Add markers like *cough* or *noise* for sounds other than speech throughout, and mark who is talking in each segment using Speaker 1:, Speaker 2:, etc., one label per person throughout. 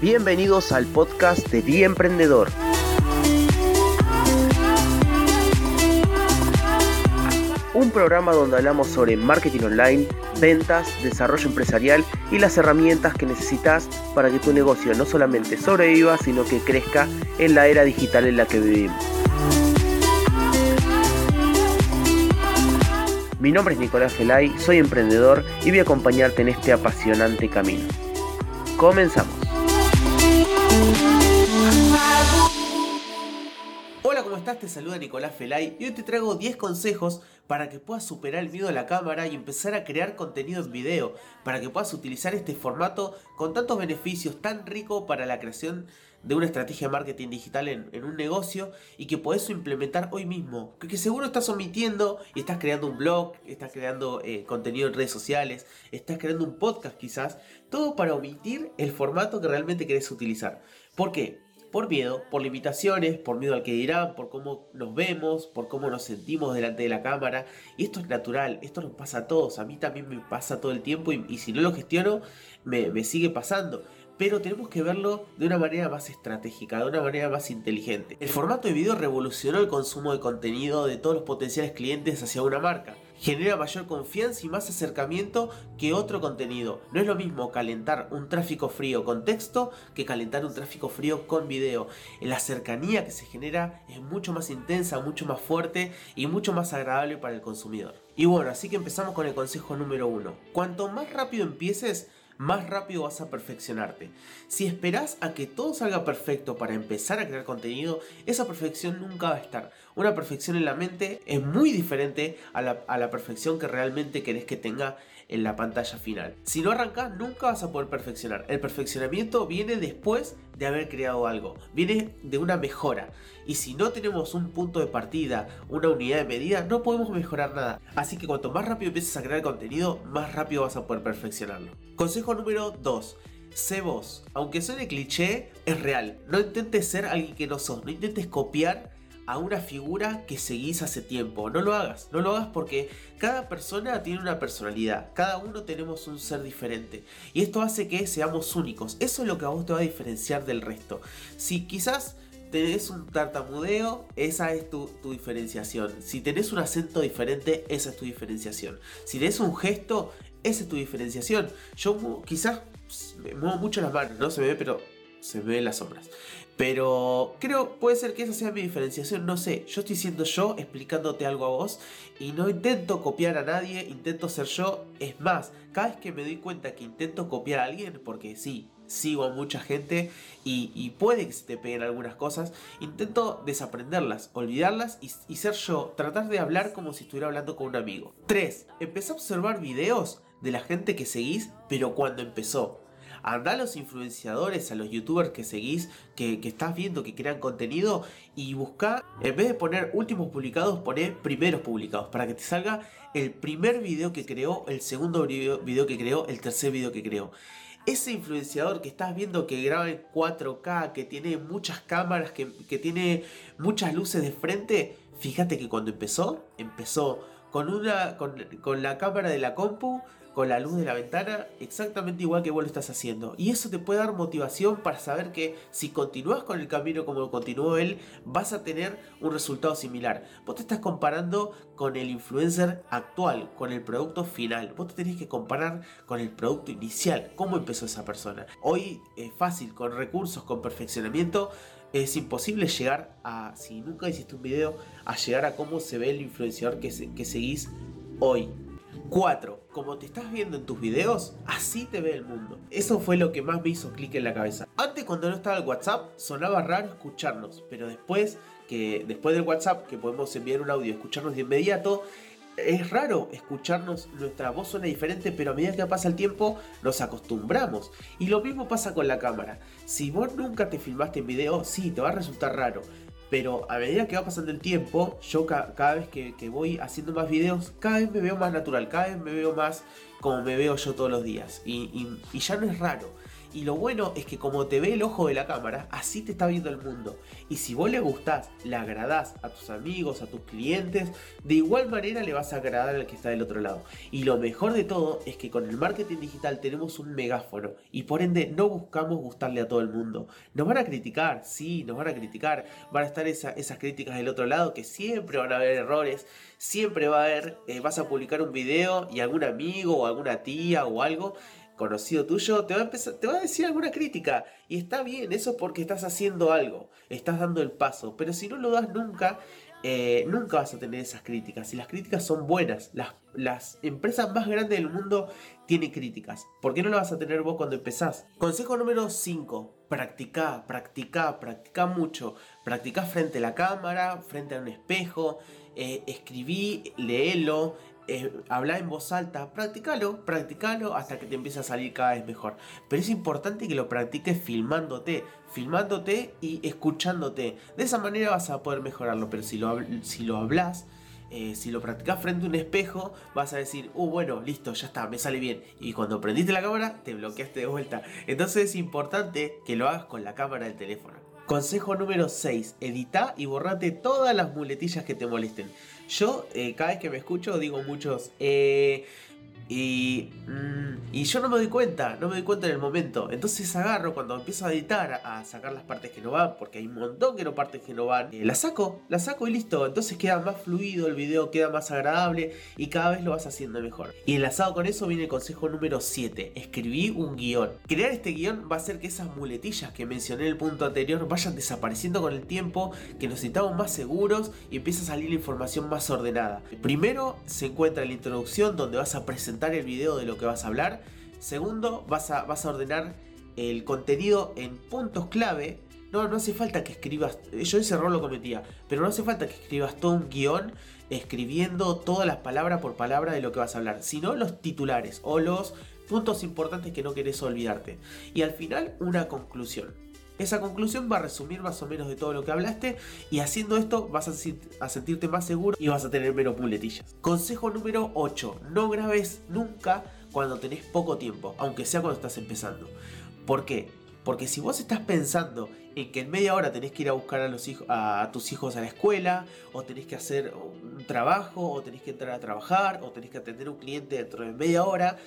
Speaker 1: Bienvenidos al podcast de Día Emprendedor. Un programa donde hablamos sobre marketing online, ventas, desarrollo empresarial y las herramientas que necesitas para que tu negocio no solamente sobreviva, sino que crezca en la era digital en la que vivimos. Mi nombre es Nicolás Felay, soy emprendedor y voy a acompañarte en este apasionante camino. Comenzamos. Hola, ¿cómo estás? Te saluda Nicolás Felay y hoy te traigo 10 consejos para que puedas superar el miedo a la cámara y empezar a crear contenido en video, para que puedas utilizar este formato con tantos beneficios, tan rico para la creación de una estrategia de marketing digital en, un negocio y que podés implementar hoy mismo. Que, seguro estás omitiendo y estás creando un blog, estás creando eh, contenido en redes sociales, estás creando un podcast quizás, todo para omitir el formato que realmente querés utilizar. ¿Por qué? Por miedo, por limitaciones, por miedo al que dirán, por cómo nos vemos, por cómo nos sentimos delante de la cámara. Y esto es natural, esto nos pasa a todos, a mí también me pasa todo el tiempo y, si no lo gestiono, me, me sigue pasando pero tenemos que verlo de una manera más estratégica, de una manera más inteligente. El formato de video revolucionó el consumo de contenido de todos los potenciales clientes hacia una marca. Genera mayor confianza y más acercamiento que otro contenido. No es lo mismo calentar un tráfico frío con texto que calentar un tráfico frío con video. La cercanía que se genera es mucho más intensa, mucho más fuerte y mucho más agradable para el consumidor. Y bueno, así que empezamos con el consejo número uno. Cuanto más rápido empieces, más rápido vas a perfeccionarte. Si esperas a que todo salga perfecto para empezar a crear contenido, esa perfección nunca va a estar. Una perfección en la mente es muy diferente a la, perfección que realmente querés que tenga en la pantalla final. Si no arrancas, nunca vas a poder perfeccionar. El perfeccionamiento viene después de haber creado algo, viene de una mejora. Y si no tenemos un punto de partida, una unidad de medida, no podemos mejorar nada. Así que cuanto más rápido empieces a crear contenido, más rápido vas a poder perfeccionarlo. Consejo número 2. Sé vos. Aunque suene cliché, es real. No intentes ser alguien que no sos. No intentes copiar a una figura que seguís hace tiempo. No lo hagas, no lo hagas porque cada persona tiene una personalidad, cada uno tenemos un ser diferente y esto hace que seamos únicos. Eso es lo que a vos te va a diferenciar del resto. Si quizás tenés un tartamudeo, esa es tu, diferenciación. Si tenés un acento diferente, esa es tu diferenciación. Si tenés un gesto, esa es tu diferenciación. Yo quizás me muevo mucho las manos, no se me ve, pero se me ven las sombras. Pero creo, puede ser que esa sea mi diferenciación, no sé. Yo estoy siendo yo, explicándote algo a vos, y no intento copiar a nadie, intento ser yo. Es más, cada vez que me doy cuenta que intento copiar a alguien, porque sí, sigo a mucha gente y, puede que se te peguen algunas cosas, intento desaprenderlas, olvidarlas y, y, ser yo, tratar de hablar como si estuviera hablando con un amigo. 3. Empecé a observar videos de la gente que seguís, pero cuando empezó. Anda a los influenciadores, a los youtubers que seguís, que, estás viendo que crean contenido y busca, en vez de poner últimos publicados, poné primeros publicados para que te salga el primer video que creó, el segundo video, que creó, el tercer video que creó. Ese influenciador que estás viendo que graba en 4K, que tiene muchas cámaras, que, tiene muchas luces de frente, fíjate que cuando empezó, empezó con, una, con, con la cámara de la compu, con la luz de la ventana exactamente igual que vos lo estás haciendo. Y eso te puede dar motivación para saber que si continúas con el camino como continuó él, vas a tener un resultado similar. Vos te estás comparando con el influencer actual, con el producto final. Vos te tenés que comparar con el producto inicial, cómo empezó esa persona. Hoy es fácil, con recursos, con perfeccionamiento, es imposible llegar a, si nunca hiciste un video, a llegar a cómo se ve el influenciador que, que seguís hoy. 4. Como te estás viendo en tus videos, así te ve el mundo. Eso fue lo que más me hizo clic en la cabeza. Antes cuando no estaba el WhatsApp, sonaba raro escucharnos, pero después que después del WhatsApp que podemos enviar un audio escucharnos de inmediato, es raro escucharnos, nuestra voz suena diferente, pero a medida que pasa el tiempo nos acostumbramos. Y lo mismo pasa con la cámara. Si vos nunca te filmaste en video, sí, te va a resultar raro. Pero a medida que va pasando el tiempo, yo cada vez que, voy haciendo más videos, cada vez me veo más natural, cada vez me veo más como me veo yo todos los días. Y, ya no es raro. Y lo bueno es que como te ve el ojo de la cámara, así te está viendo el mundo. Y si vos le gustás, le agradás a tus amigos, a tus clientes, de igual manera le vas a agradar al que está del otro lado. Y lo mejor de todo es que con el marketing digital tenemos un megáfono y por ende no buscamos gustarle a todo el mundo. Nos van a criticar, sí, nos van a criticar. Van a estar esas críticas del otro lado que siempre van a haber errores. Siempre va a haber, eh, vas a publicar un video y algún amigo o alguna tía o algo conocido tuyo te va, a empezar, te va a decir alguna crítica. Y está bien, eso es porque estás haciendo algo, estás dando el paso. Pero si no lo das nunca, eh, nunca vas a tener esas críticas. Y las críticas son buenas. Las, las empresas más grandes del mundo tienen críticas. ¿Por qué no las vas a tener vos cuando empezás? Consejo número 5. Practica, practica, practica mucho. Practica frente a la cámara, frente a un espejo. Eh, escribí, léelo, habla en voz alta, practicalo, practicalo hasta que te empiece a salir cada vez mejor. Pero es importante que lo practiques filmándote, filmándote y escuchándote. De esa manera vas a poder mejorarlo, pero si lo, si lo hablas, eh, si lo practicas frente a un espejo, vas a decir, uh, bueno, listo, ya está, me sale bien. Y cuando prendiste la cámara, te bloqueaste de vuelta. Entonces es importante que lo hagas con la cámara del teléfono. Consejo número 6. Edita y borrate todas las muletillas que te molesten. Yo, eh, cada vez que me escucho, digo muchos, eh, y, mm, y, yo no me doy cuenta, no me doy cuenta en el momento. Entonces agarro cuando empiezo a editar, a sacar las partes que no van, porque hay un montón que no partes que no van. Eh, la saco, la saco y listo. Entonces queda más fluido el video, queda más agradable y cada vez lo vas haciendo mejor. Y enlazado con eso viene el consejo número 7. Escribí un guion. Crear este guion va a hacer que esas muletillas que mencioné en el punto anterior vayan desapareciendo con el tiempo, que nos sintamos más seguros y empieza a salir la información más ordenada. Primero se encuentra la introducción donde vas a presentar el video de lo que vas a hablar. Segundo, vas a, vas a ordenar el contenido en puntos clave. No, no hace falta que escribas, yo ese error lo cometía, pero no hace falta que escribas todo un guion escribiendo todas las palabras por palabra de lo que vas a hablar, sino los titulares o los puntos importantes que no querés olvidarte. Y al final una conclusión. Esa conclusión va a resumir más o menos de todo lo que hablaste y haciendo esto vas a, sentirte más seguro y vas a tener menos muletillas. Consejo número 8. No grabes nunca cuando tenés poco tiempo, aunque sea cuando estás empezando. ¿Por qué? Porque si vos estás pensando en que en media hora tenés que ir a buscar a, a tus hijos a la escuela, o tenés que hacer un trabajo, o tenés que entrar a trabajar, o tenés que atender a un cliente dentro de media hora,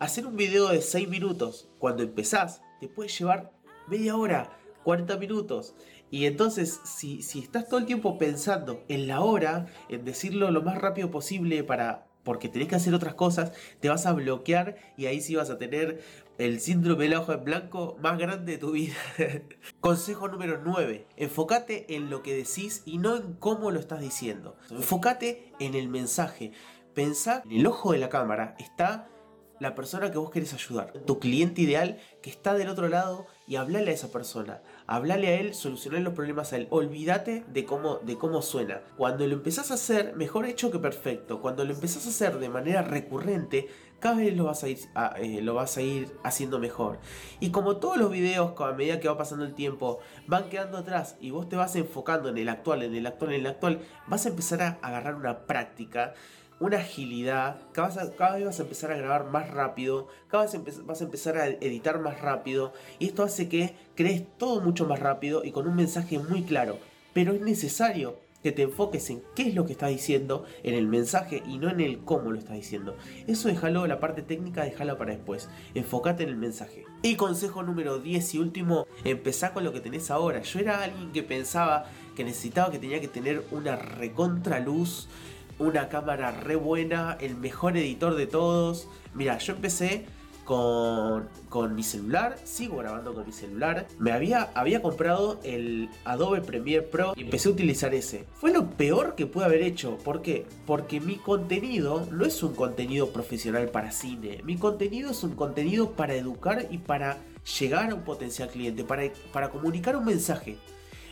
Speaker 1: hacer un video de 6 minutos cuando empezás te puede llevar media hora, 40 minutos. Y entonces, si, si estás todo el tiempo pensando en la hora, en decirlo lo más rápido posible para porque tenés que hacer otras cosas, te vas a bloquear y ahí sí vas a tener el síndrome del ojo en blanco más grande de tu vida. *laughs* Consejo número 9. Enfócate en lo que decís y no en cómo lo estás diciendo. Enfócate en el mensaje. Pensá en el ojo de la cámara está la persona que vos querés ayudar, tu cliente ideal que está del otro lado y hablale a esa persona, hablale a él, solucionar los problemas a él, olvídate de cómo, de cómo suena. Cuando lo empezás a hacer, mejor hecho que perfecto, cuando lo empezás a hacer de manera recurrente, cada vez lo vas a ir, eh, lo vas a ir haciendo mejor. Y como todos los videos, a medida que va pasando el tiempo, van quedando atrás y vos te vas enfocando en el actual, en el actual, en el actual, vas a empezar a agarrar una práctica una agilidad, cada vez, vas a empezar a grabar más rápido, cada vez vas a empezar a editar más rápido y esto hace que crees todo mucho más rápido y con un mensaje muy claro. Pero es necesario que te enfoques en qué es lo que estás diciendo en el mensaje y no en el cómo lo estás diciendo. Eso déjalo, la parte técnica déjala para después. Enfócate en el mensaje. Y consejo número 10 y último, empezá con lo que tenés ahora. Yo era alguien que pensaba que necesitaba que tenía que tener una recontra luz una cámara re buena, el mejor editor de todos. Mira, yo empecé con, con, mi celular, sigo grabando con mi celular. Me había, había comprado el Adobe Premiere Pro y empecé a utilizar ese. Fue lo peor que pude haber hecho. ¿Por qué? Porque mi contenido no es un contenido profesional para cine. Mi contenido es un contenido para educar y para llegar a un potencial cliente, para, para comunicar un mensaje.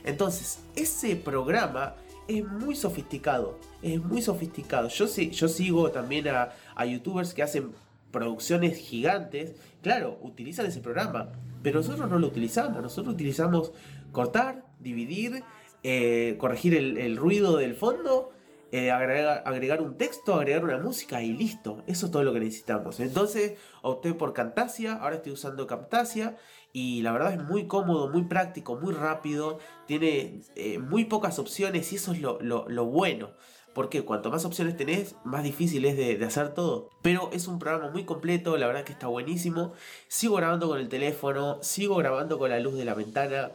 Speaker 1: Entonces, ese programa es muy sofisticado. Es muy sofisticado. Yo, yo sigo también a, youtubers que hacen producciones gigantes. Claro, utilizan ese programa. Pero nosotros no lo utilizamos. Nosotros utilizamos cortar, dividir, eh, corregir el, ruido del fondo. eh, agregar, agregar, un texto, agregar una música y listo. Eso es todo lo que necesitamos. Entonces opté por Camtasia, ahora estoy usando Camtasia y la verdad es muy cómodo, muy práctico, muy rápido, tiene eh, muy pocas opciones y eso es lo, lo, bueno. Porque cuanto más opciones tenés, más difícil es de, de, hacer todo. Pero es un programa muy completo, la verdad que está buenísimo. Sigo grabando con el teléfono, sigo grabando con la luz de la ventana.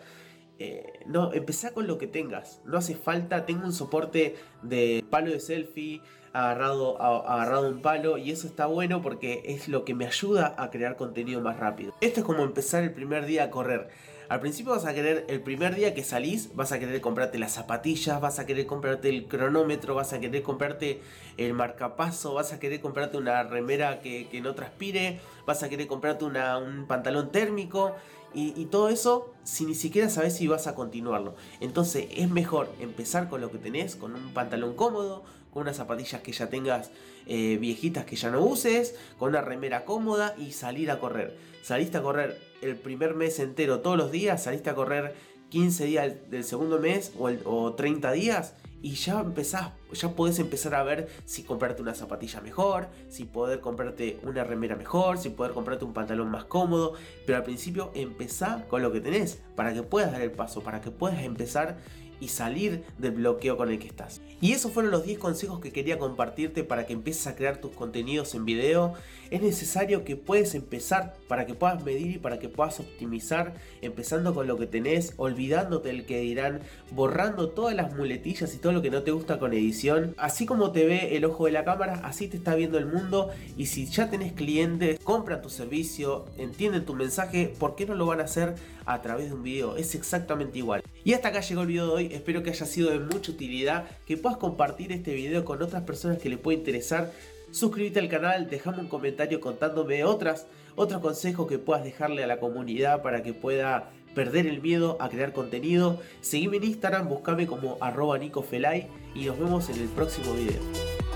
Speaker 1: Eh, no, empezá con lo que tengas. No hace falta, tengo un soporte de palo de selfie, agarrado, agarrado un palo y eso está bueno porque es lo que me ayuda a crear contenido más rápido. Esto es como empezar el primer día a correr. Al principio vas a querer, el primer día que salís, vas a querer comprarte las zapatillas, vas a querer comprarte el cronómetro, vas a querer comprarte el marcapaso, vas a querer comprarte una remera que, no transpire, vas a querer comprarte un pantalón térmico y, todo eso si ni siquiera sabes si vas a continuarlo. Entonces es mejor empezar con lo que tenés, con un pantalón cómodo, con unas zapatillas que ya tengas eh, viejitas que ya no uses, con una remera cómoda y salir a correr. Saliste a correr el primer mes entero todos los días, saliste a correr 15 días del segundo mes o, o 30 días y ya empezás, ya podés empezar a ver si comprarte una zapatilla mejor, si poder comprarte una remera mejor, si poder comprarte un pantalón más cómodo, pero al principio empezá con lo que tenés para que puedas dar el paso, para que puedas empezar y salir del bloqueo con el que estás. Y esos fueron los 10 consejos que quería compartirte para que empieces a crear tus contenidos en video. Es necesario que puedes empezar para que puedas medir y para que puedas optimizar, empezando con lo que tenés, olvidándote del que dirán, borrando todas las muletillas y todo lo que no te gusta con edición. Así como te ve el ojo de la cámara, así te está viendo el mundo y si ya tenés clientes, compra tu servicio, entienden tu mensaje, ¿por qué no lo van a hacer a través de un video? Es exactamente igual. Y hasta acá llegó el video de hoy espero que haya sido de mucha utilidad, que puedas compartir este video con otras personas que le pueda interesar. Suscríbete al canal, déjame un comentario contándome otras, otros consejos que puedas dejarle a la comunidad para que pueda perder el miedo a crear contenido. Seguime en Instagram, buscame como arroba nicofelay y nos vemos en el próximo video.